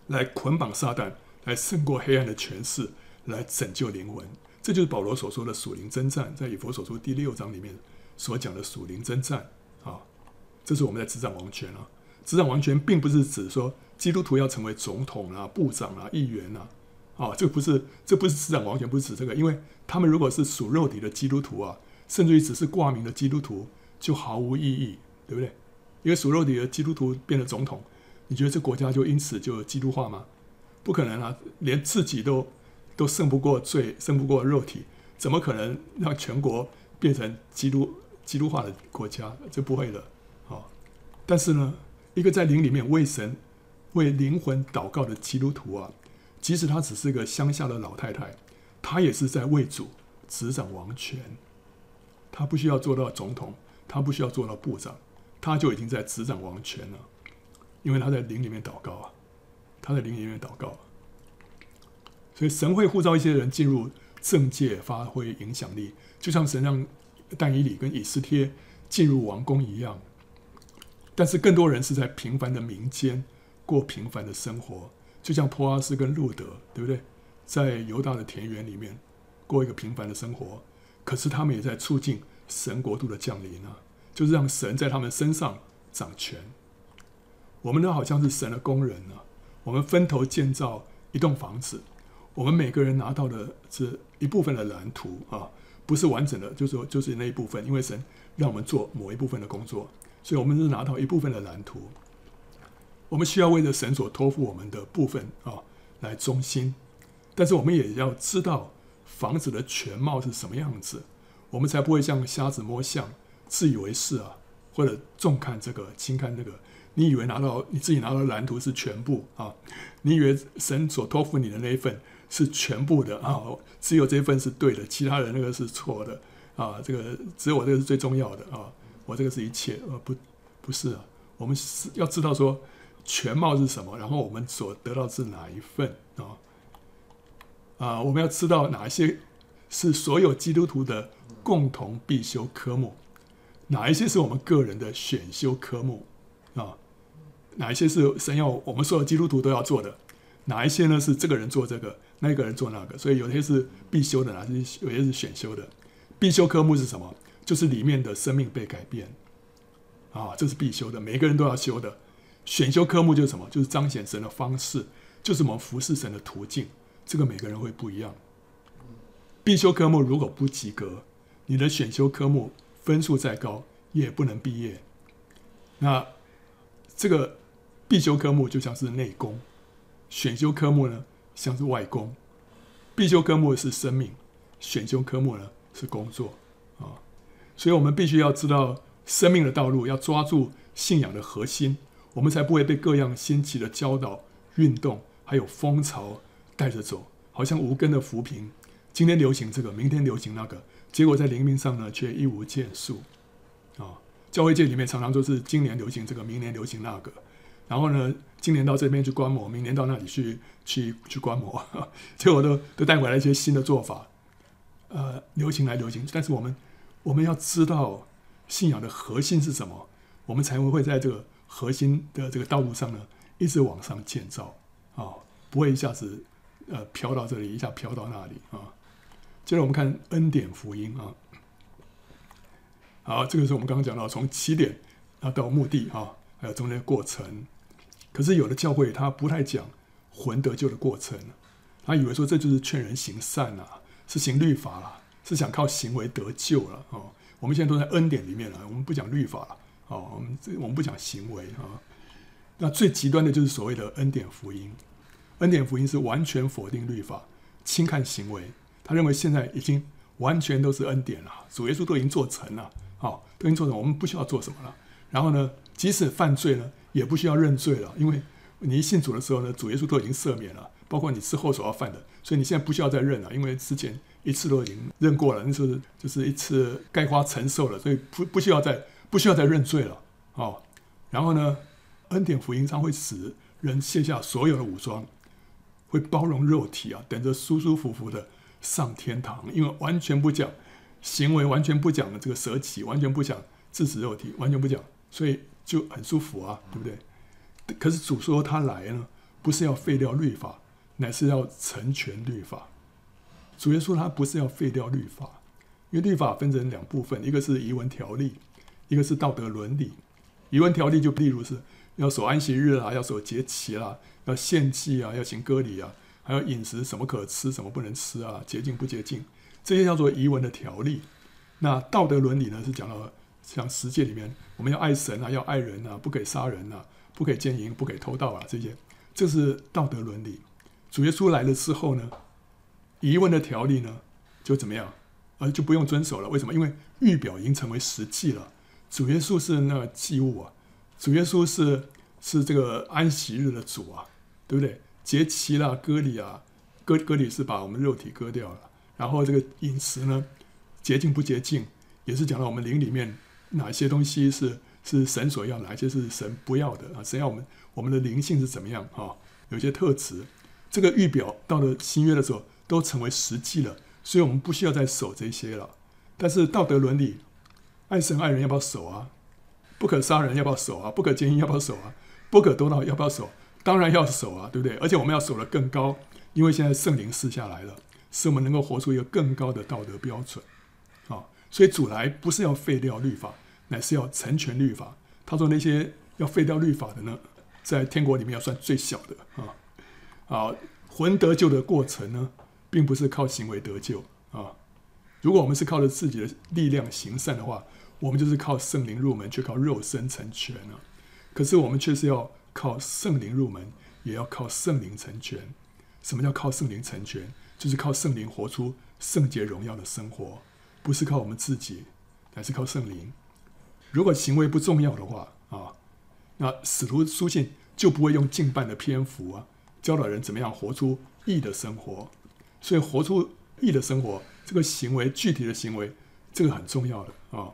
来捆绑撒旦，来胜过黑暗的权势，来拯救灵魂。这就是保罗所说的属灵征战，在以弗所书第六章里面所讲的属灵征战啊。这是我们在执掌王权啊。执掌王权并不是指说基督徒要成为总统啊、部长啊、议员啊。啊，这不是，这不是执掌王权，不是指这个，因为他们如果是属肉体的基督徒啊，甚至于只是挂名的基督徒，就毫无意义，对不对？因为属肉体的基督徒变了总统，你觉得这国家就因此就基督化吗？不可能啊！连自己都都胜不过罪，胜不过肉体，怎么可能让全国变成基督基督化的国家？这不会的。好，但是呢，一个在灵里面为神、为灵魂祷告的基督徒啊，即使他只是个乡下的老太太，他也是在为主执掌王权。他不需要做到总统，他不需要做到部长。他就已经在执掌王权了，因为他在灵里面祷告啊，他在灵里面祷告，所以神会呼召一些人进入政界，发挥影响力，就像神让但以理跟以斯帖进入王宫一样。但是更多人是在平凡的民间过平凡的生活，就像波阿斯跟路德，对不对？在犹大的田园里面过一个平凡的生活，可是他们也在促进神国度的降临啊。就是让神在他们身上掌权。我们呢，好像是神的工人呢。我们分头建造一栋房子，我们每个人拿到的是一部分的蓝图啊，不是完整的，就是说就是那一部分。因为神让我们做某一部分的工作，所以我们是拿到一部分的蓝图。我们需要为着神所托付我们的部分啊来忠心，但是我们也要知道房子的全貌是什么样子，我们才不会像瞎子摸象。自以为是啊，或者重看这个轻看那个，你以为拿到你自己拿到的蓝图是全部啊？你以为神所托付你的那一份是全部的啊？只有这一份是对的，其他人那个是错的啊？这个只有我这个是最重要的啊？我这个是一切，呃，不，不是啊。我们是要知道说全貌是什么，然后我们所得到是哪一份啊？啊，我们要知道哪些是所有基督徒的共同必修科目。哪一些是我们个人的选修科目啊？哪一些是神要我们所有基督徒都要做的？哪一些呢？是这个人做这个，那个人做那个？所以有些是必修的，哪些有些是选修的？必修科目是什么？就是里面的生命被改变啊，这是必修的，每个人都要修的。选修科目就是什么？就是彰显神的方式，就是我们服侍神的途径。这个每个人会不一样。必修科目如果不及格，你的选修科目。分数再高也不能毕业。那这个必修科目就像是内功，选修科目呢像是外功。必修科目是生命，选修科目呢是工作啊。所以我们必须要知道生命的道路，要抓住信仰的核心，我们才不会被各样新奇的教导、运动还有风潮带着走，好像无根的浮萍。今天流行这个，明天流行那个。结果在灵命上呢，却一无建树啊！教会界里面常常都是今年流行这个，明年流行那个，然后呢，今年到这边去观摩，明年到那里去去去观摩，结果都都带回来一些新的做法，呃，流行来流行。但是我们我们要知道信仰的核心是什么，我们才会会在这个核心的这个道路上呢，一直往上建造啊，不会一下子呃飘到这里，一下飘到那里啊。接着我们看恩典福音啊，好，这个是我们刚刚讲到从起点啊到目的啊，还有中间过程。可是有的教会他不太讲魂得救的过程，他以为说这就是劝人行善啊，是行律法啦，是想靠行为得救了哦。我们现在都在恩典里面了，我们不讲律法了哦，我们这我们不讲行为啊。那最极端的就是所谓的恩典福音，恩典福音是完全否定律法。轻看行为，他认为现在已经完全都是恩典了，主耶稣都已经做成了，好，都已经做成，我们不需要做什么了。然后呢，即使犯罪呢，也不需要认罪了，因为你一信主的时候呢，主耶稣都已经赦免了，包括你之后所要犯的，所以你现在不需要再认了，因为之前一次都已经认过了，那是就是一次该花承受了，所以不不需要再不需要再认罪了，哦，然后呢，恩典福音将会使人卸下所有的武装。会包容肉体啊，等着舒舒服服的上天堂，因为完全不讲行为，完全不讲这个舍己，完全不讲制止肉体，完全不讲，所以就很舒服啊，对不对？可是主说他来呢，不是要废掉律法，乃是要成全律法。主耶稣他不是要废掉律法，因为律法分成两部分，一个是仪文条例，一个是道德伦理。仪文条例就例如是要守安息日啊，要守节期啦。要献祭啊，要行割礼啊，还有饮食什么可吃，什么不能吃啊，洁净不洁净，这些叫做仪文的条例。那道德伦理呢，是讲到像十诫里面，我们要爱神啊，要爱人啊，不可以杀人啊，不可以奸淫，不可以偷盗啊，这些这是道德伦理。主耶稣来了之后呢，仪文的条例呢就怎么样？呃，就不用遵守了。为什么？因为预表已经成为实际了。主耶稣是那个祭物啊，主耶稣是是这个安息日的主啊。对不对？节期啦，割礼啊，割割礼是把我们肉体割掉了。然后这个饮食呢，洁净不洁净，也是讲到我们灵里面哪些东西是是神所要，哪些是神不要的啊？神要我们我们的灵性是怎么样啊、有些特质，这个预表到了新约的时候都成为实际了，所以我们不需要再守这些了。但是道德伦理，爱神爱人要不要守啊？不可杀人要不要守啊？不可奸淫要不要守啊？不可多盗要不要守？当然要守啊，对不对？而且我们要守得更高，因为现在圣灵赐下来了，使我们能够活出一个更高的道德标准啊。所以主来不是要废掉律法，乃是要成全律法。他说那些要废掉律法的呢，在天国里面要算最小的啊。啊，魂得救的过程呢，并不是靠行为得救啊。如果我们是靠着自己的力量行善的话，我们就是靠圣灵入门，却靠肉身成全了。可是我们却是要。靠圣灵入门，也要靠圣灵成全。什么叫靠圣灵成全？就是靠圣灵活出圣洁荣耀的生活，不是靠我们自己，乃是靠圣灵。如果行为不重要的话啊，那使徒书信就不会用近半的篇幅啊，教导人怎么样活出义的生活。所以，活出义的生活，这个行为具体的行为，这个很重要的啊。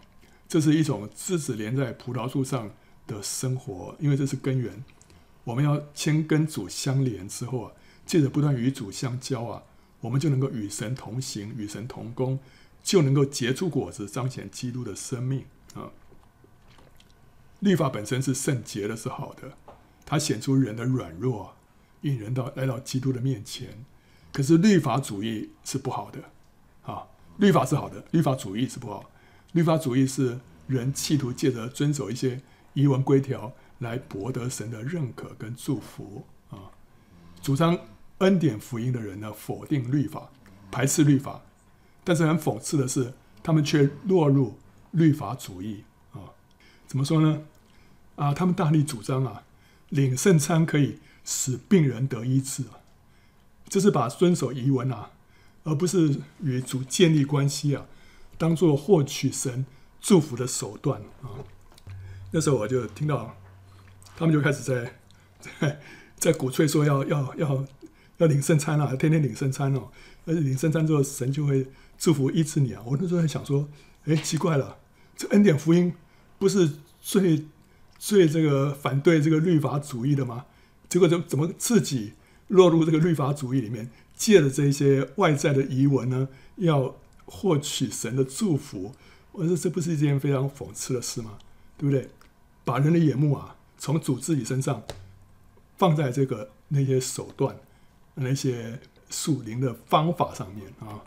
这是一种枝子连在葡萄树上的生活，因为这是根源。我们要先跟主相连之后啊，借着不断与主相交啊，我们就能够与神同行，与神同工，就能够结出果子，彰显基督的生命啊。律法本身是圣洁的，是好的，它显出人的软弱，引人到来到基督的面前。可是律法主义是不好的啊，律法是好的，律法主义是不好。律法主义是人企图借着遵守一些。仪文规条来博得神的认可跟祝福啊！主张恩典福音的人呢，否定律法，排斥律法，但是很讽刺的是，他们却落入律法主义啊！怎么说呢？啊，他们大力主张啊，领圣餐可以使病人得医治啊，这是把遵守遗文啊，而不是与主建立关系啊，当做获取神祝福的手段啊！那时候我就听到，他们就开始在 在在鼓吹说要要要要领圣餐了啊，天天领圣餐哦，而且领圣餐之后神就会祝福医治你啊。我那时候在想说，哎，奇怪了，这恩典福音不是最最这个反对这个律法主义的吗？结果怎怎么自己落入这个律法主义里面，借着这些外在的仪文呢，要获取神的祝福？我说这不是一件非常讽刺的事吗？对不对？把人的眼目啊，从主自己身上放在这个那些手段、那些属灵的方法上面啊，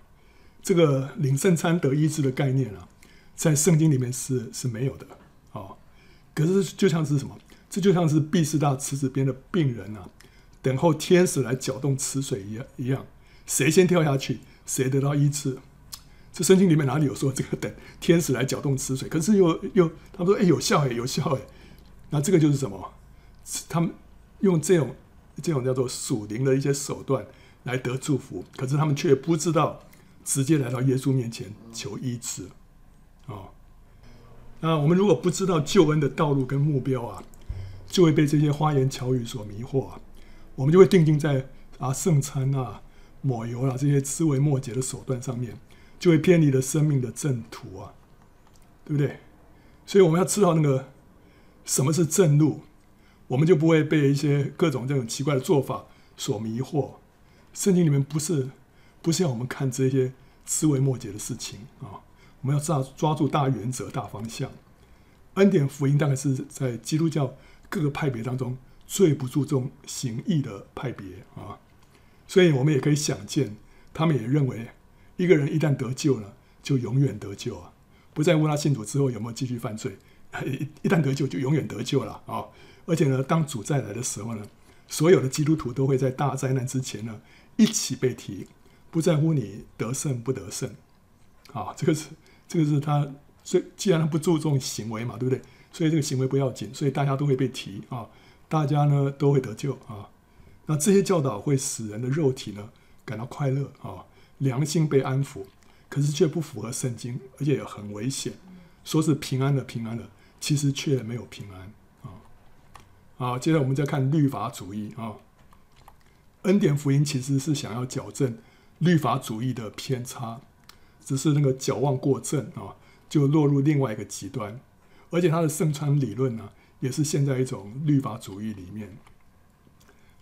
这个领圣餐得医治的概念啊，在圣经里面是是没有的啊。可是就像是什么？这就像是毕士大池子边的病人啊，等候天使来搅动池水一样一样，谁先跳下去，谁得到医治。这圣经里面哪里有说这个等天使来搅动池水？可是又又他们说哎有效哎有效哎，那这个就是什么？他们用这种这种叫做属灵的一些手段来得祝福，可是他们却不知道直接来到耶稣面前求医治。哦，那我们如果不知道救恩的道路跟目标啊，就会被这些花言巧语所迷惑啊，我们就会定睛在啊圣餐啊、抹油啊这些枝微末节的手段上面，就会偏离了生命的正途啊，对不对？所以我们要知道那个什么是正路，我们就不会被一些各种这种奇怪的做法所迷惑。圣经里面不是不是要我们看这些枝微末节的事情啊，我们要抓抓住大原则、大方向。恩典福音大概是在基督教各个派别当中最不注重行义的派别啊，所以我们也可以想见，他们也认为一个人一旦得救了，就永远得救啊。不在乎他信主之后有没有继续犯罪，一旦得救就永远得救了啊！而且呢，当主再来的时候呢，所有的基督徒都会在大灾难之前呢一起被提，不在乎你得胜不得胜啊！这个是这个是他，所以既然他不注重行为嘛，对不对？所以这个行为不要紧，所以大家都会被提啊，大家呢都会得救啊。那这些教导会使人的肉体呢感到快乐啊，良心被安抚。可是却不符合圣经，而且也很危险。说是平安的平安的，其实却没有平安啊！好，接着我们再看律法主义啊。恩典福音其实是想要矫正律法主义的偏差，只是那个矫枉过正啊，就落入另外一个极端。而且他的圣餐理论呢，也是现在一种律法主义里面。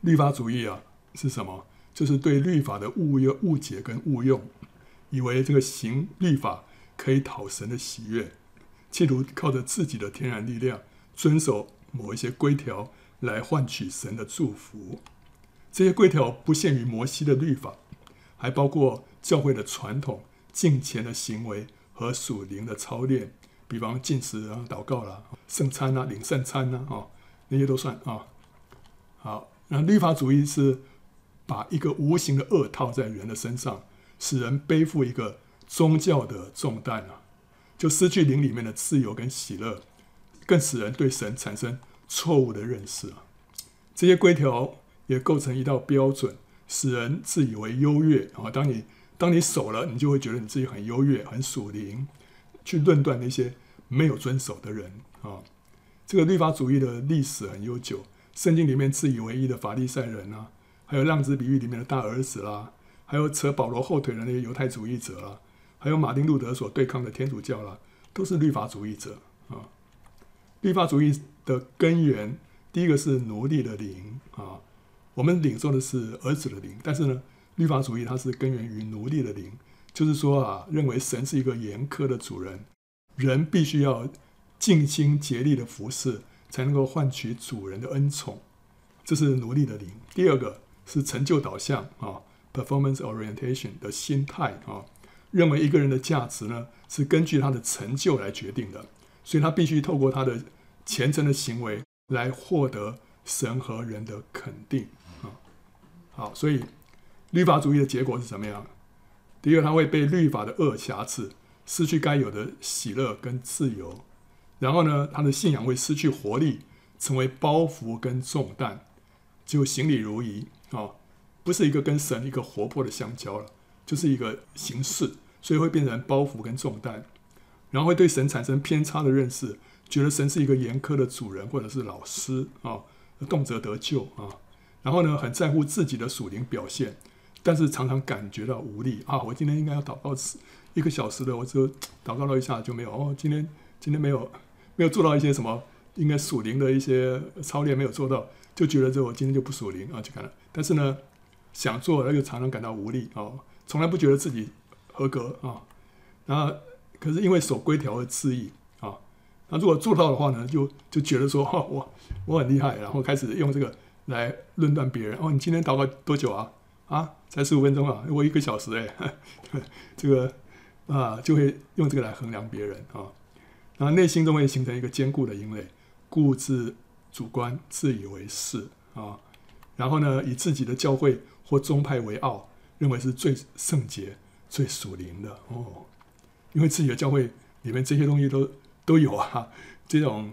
律法主义啊是什么？就是对律法的误用、误解跟误用。以为这个行律法可以讨神的喜悦，企图靠着自己的天然力量遵守某一些规条来换取神的祝福。这些规条不限于摩西的律法，还包括教会的传统、敬虔的行为和属灵的操练，比方禁食啊、祷告啦、圣餐啊、领圣餐呐，啊，那些都算啊。好，那律法主义是把一个无形的恶套在人的身上。使人背负一个宗教的重担啊，就失去灵里面的自由跟喜乐，更使人对神产生错误的认识啊。这些规条也构成一道标准，使人自以为优越啊。当你当你守了，你就会觉得你自己很优越、很属灵，去论断那些没有遵守的人啊。这个律法主义的历史很悠久，圣经里面自以为义的法利赛人啊，还有浪子比喻里面的大儿子啦。还有扯保罗后腿的那些犹太主义者啦，还有马丁路德所对抗的天主教啦，都是律法主义者啊。律法主义的根源，第一个是奴隶的灵啊，我们领受的是儿子的灵，但是呢，律法主义它是根源于奴隶的灵，就是说啊，认为神是一个严苛的主人，人必须要尽心竭力的服侍，才能够换取主人的恩宠，这是奴隶的灵。第二个是成就导向啊。performance orientation 的心态啊，认为一个人的价值呢是根据他的成就来决定的，所以他必须透过他的虔诚的行为来获得神和人的肯定啊。好，所以律法主义的结果是什么样？第一个，他会被律法的恶瑕疵，失去该有的喜乐跟自由；然后呢，他的信仰会失去活力，成为包袱跟重担，就行礼如仪啊。不是一个跟神一个活泼的相交了，就是一个形式，所以会变成包袱跟重担，然后会对神产生偏差的认识，觉得神是一个严苛的主人或者是老师啊，动辄得咎啊，然后呢，很在乎自己的属灵表现，但是常常感觉到无力啊。我今天应该要祷告一个小时的，我就祷告了一下就没有哦。今天今天没有没有做到一些什么应该属灵的一些操练没有做到，就觉得这我今天就不属灵啊，就看了。但是呢。想做，而又常常感到无力啊，从来不觉得自己合格啊。然后，可是因为守规条而自义啊。那如果做到的话呢，就就觉得说，哦，我我很厉害，然后开始用这个来论断别人。哦，你今天祷告多久啊？啊，才十五分钟啊，我一个小时哎，这个啊，就会用这个来衡量别人啊。然后内心中会形成一个坚固的营垒，固执、主观、自以为是啊。然后呢，以自己的教会。或宗派为傲，认为是最圣洁、最属灵的哦，因为自己的教会里面这些东西都都有啊，这种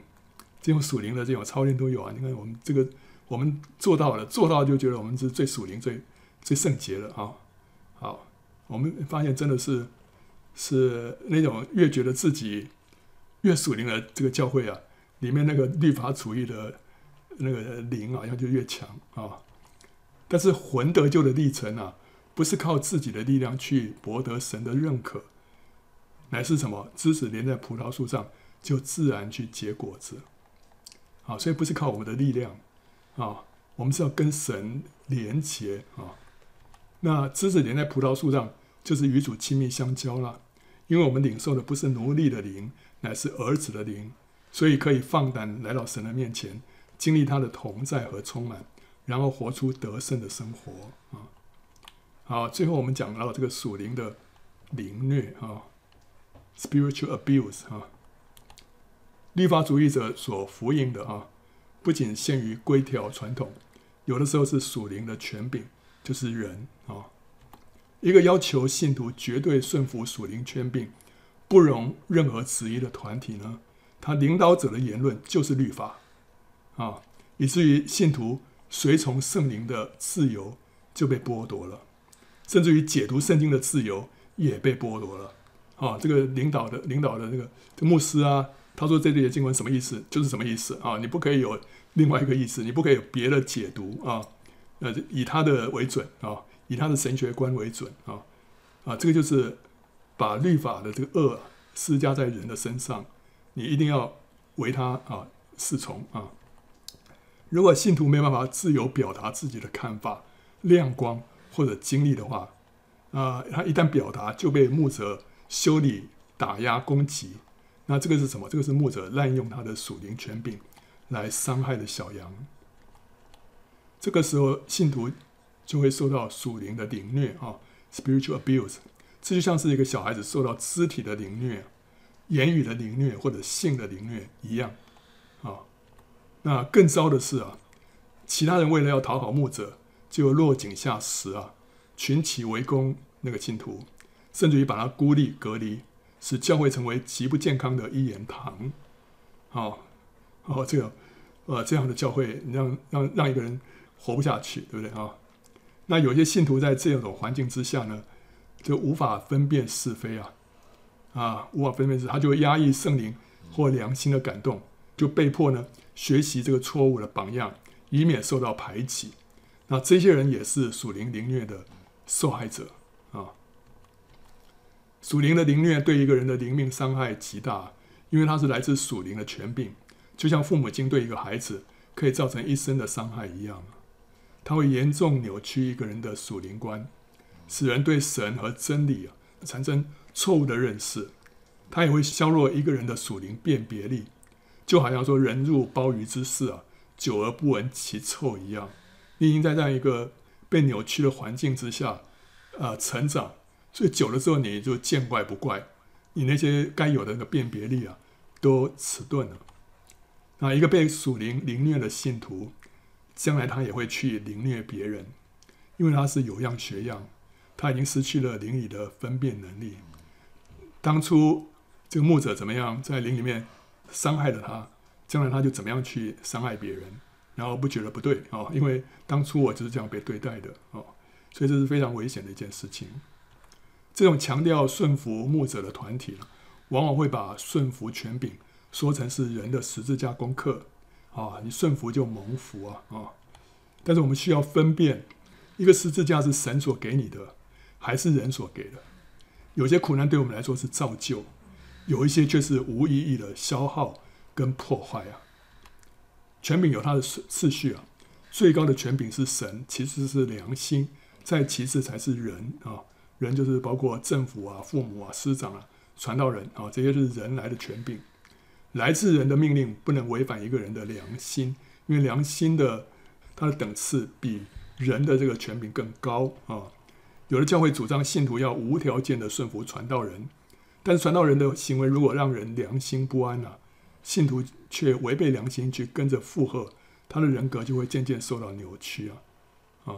这种属灵的这种操练都有啊。你看我们这个，我们做到了，做到就觉得我们是最属灵、最最圣洁了啊。好，我们发现真的是是那种越觉得自己越属灵的这个教会啊，里面那个律法主义的那个灵好像就越强啊。但是魂得救的历程啊，不是靠自己的力量去博得神的认可，乃是什么？枝子连在葡萄树上，就自然去结果子。啊，所以不是靠我们的力量啊，我们是要跟神连结啊。那枝子连在葡萄树上，就是与主亲密相交了。因为我们领受的不是奴隶的灵，乃是儿子的灵，所以可以放胆来到神的面前，经历他的同在和充满。然后活出得胜的生活啊！好，最后我们讲到这个属灵的凌虐啊，spiritual abuse 啊。律法主义者所福音的啊，不仅限于规条传统，有的时候是属灵的权柄，就是人啊。一个要求信徒绝对顺服属灵权柄，不容任何质疑的团体呢，他领导者的言论就是律法啊，以至于信徒。随从圣灵的自由就被剥夺了，甚至于解读圣经的自由也被剥夺了。啊，这个领导的领导的这个牧师啊，他说这里的经文什么意思，就是什么意思啊？你不可以有另外一个意思，你不可以有别的解读啊。呃，以他的为准啊，以他的神学观为准啊。啊，这个就是把律法的这个恶施加在人的身上，你一定要为他啊侍从啊。如果信徒没办法自由表达自己的看法、亮光或者经历的话，啊、他一旦表达就被牧者修理、打压、攻击，那这个是什么？这个是牧者滥用他的属灵权柄来伤害的小羊。这个时候，信徒就会受到属灵的凌虐啊，spiritual abuse。这就像是一个小孩子受到肢体的凌虐、言语的凌虐或者性的凌虐一样啊。那更糟的是啊，其他人为了要讨好牧者，就落井下石啊，群起围攻那个信徒，甚至于把他孤立隔离，使教会成为极不健康的一言堂。好，哦，这个呃这样的教会，让让让一个人活不下去，对不对啊？那有些信徒在这种环境之下呢，就无法分辨是非啊，啊，无法分辨是，他就会压抑圣灵或良心的感动，就被迫呢。学习这个错误的榜样，以免受到排挤。那这些人也是属灵凌虐的受害者啊。属灵的凌虐对一个人的灵命伤害极大，因为它是来自属灵的权柄，就像父母亲对一个孩子可以造成一生的伤害一样。它会严重扭曲一个人的属灵观，使人对神和真理啊产生错误的认识。它也会削弱一个人的属灵辨别力。就好像说人入鲍鱼之肆啊，久而不闻其臭一样。你已经在这样一个被扭曲的环境之下，呃，成长，所以久了之后你就见怪不怪，你那些该有的那个辨别力啊，都迟钝了。那，一个被属灵凌虐的信徒，将来他也会去凌虐别人，因为他是有样学样，他已经失去了灵里的分辨能力。当初这个牧者怎么样在灵里面？伤害了他，将来他就怎么样去伤害别人，然后不觉得不对啊？因为当初我就是这样被对待的啊，所以这是非常危险的一件事情。这种强调顺服牧者的团体呢，往往会把顺服权柄说成是人的十字架功课啊，你顺服就蒙福啊啊！但是我们需要分辨，一个十字架是神所给你的，还是人所给的？有些苦难对我们来说是造就。有一些却是无意义的消耗跟破坏啊。权柄有它的次序啊，最高的权柄是神，其次是良心，再其次才是人啊。人就是包括政府啊、父母啊、师长啊、传道人啊，这些是人来的权柄。来自人的命令不能违反一个人的良心，因为良心的它的等次比人的这个权柄更高啊。有的教会主张信徒要无条件的顺服传道人。但是传道人的行为如果让人良心不安啊，信徒却违背良心去跟着附和，他的人格就会渐渐受到扭曲啊啊！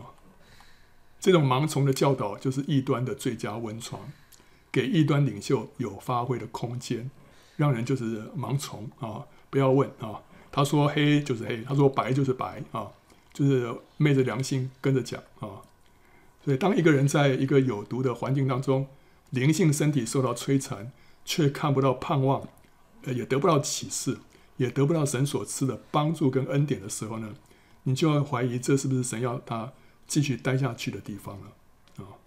这种盲从的教导就是异端的最佳温床，给异端领袖有发挥的空间，让人就是盲从啊，不要问啊，他说黑就是黑，他说白就是白啊，就是昧着良心跟着讲啊，所以，当一个人在一个有毒的环境当中，灵性身体受到摧残，却看不到盼望，呃，也得不到启示，也得不到神所赐的帮助跟恩典的时候呢，你就要怀疑这是不是神要他继续待下去的地方了啊？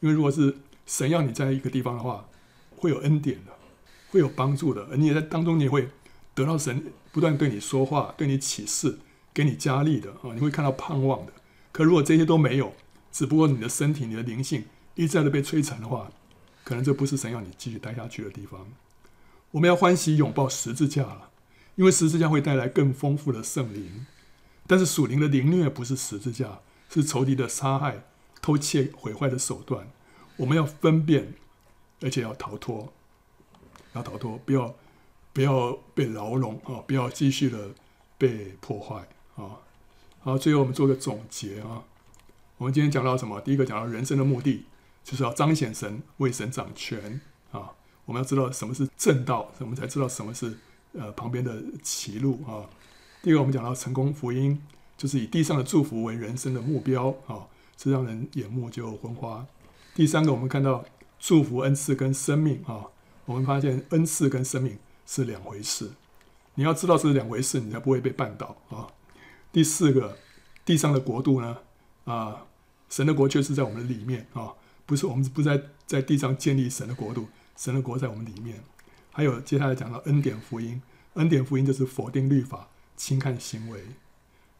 因为如果是神要你在一个地方的话，会有恩典的，会有帮助的，而你也在当中，你也会得到神不断对你说话，对你启示，给你加力的啊，你会看到盼望的。可如果这些都没有，只不过你的身体、你的灵性一再的被摧残的话，可能这不是神要你继续待下去的地方。我们要欢喜拥抱十字架了，因为十字架会带来更丰富的圣灵。但是属灵的凌虐不是十字架，是仇敌的杀害、偷窃、毁坏的手段。我们要分辨，而且要逃脱，要逃脱，不要不要被牢笼啊！不要继续的被破坏啊！好，最后我们做个总结啊。我们今天讲到什么？第一个讲到人生的目的，就是要彰显神，为神掌权啊！我们要知道什么是正道，我们才知道什么是呃旁边的歧路啊。第二个，我们讲到成功福音，就是以地上的祝福为人生的目标啊，是让人眼目就昏花。第三个，我们看到祝福恩赐跟生命啊，我们发现恩赐跟生命是两回事，你要知道是两回事，你才不会被绊倒啊。第四个，地上的国度呢？啊，神的国确实在我们的里面啊，不是我们不在在地上建立神的国度，神的国在我们里面。还有接下来讲到恩典福音，恩典福音就是否定律法，轻看行为，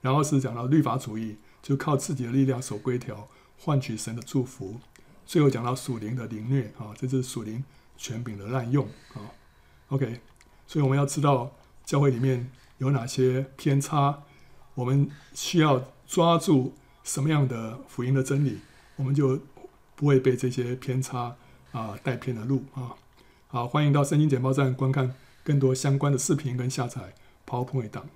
然后是讲到律法主义，就靠自己的力量守规条，换取神的祝福。最后讲到属灵的凌虐啊，这是属灵权柄的滥用啊。OK，所以我们要知道教会里面有哪些偏差，我们需要抓住。什么样的福音的真理，我们就不会被这些偏差啊带偏了路啊。好，欢迎到圣经简报站观看更多相关的视频跟下载 PowerPoint 档。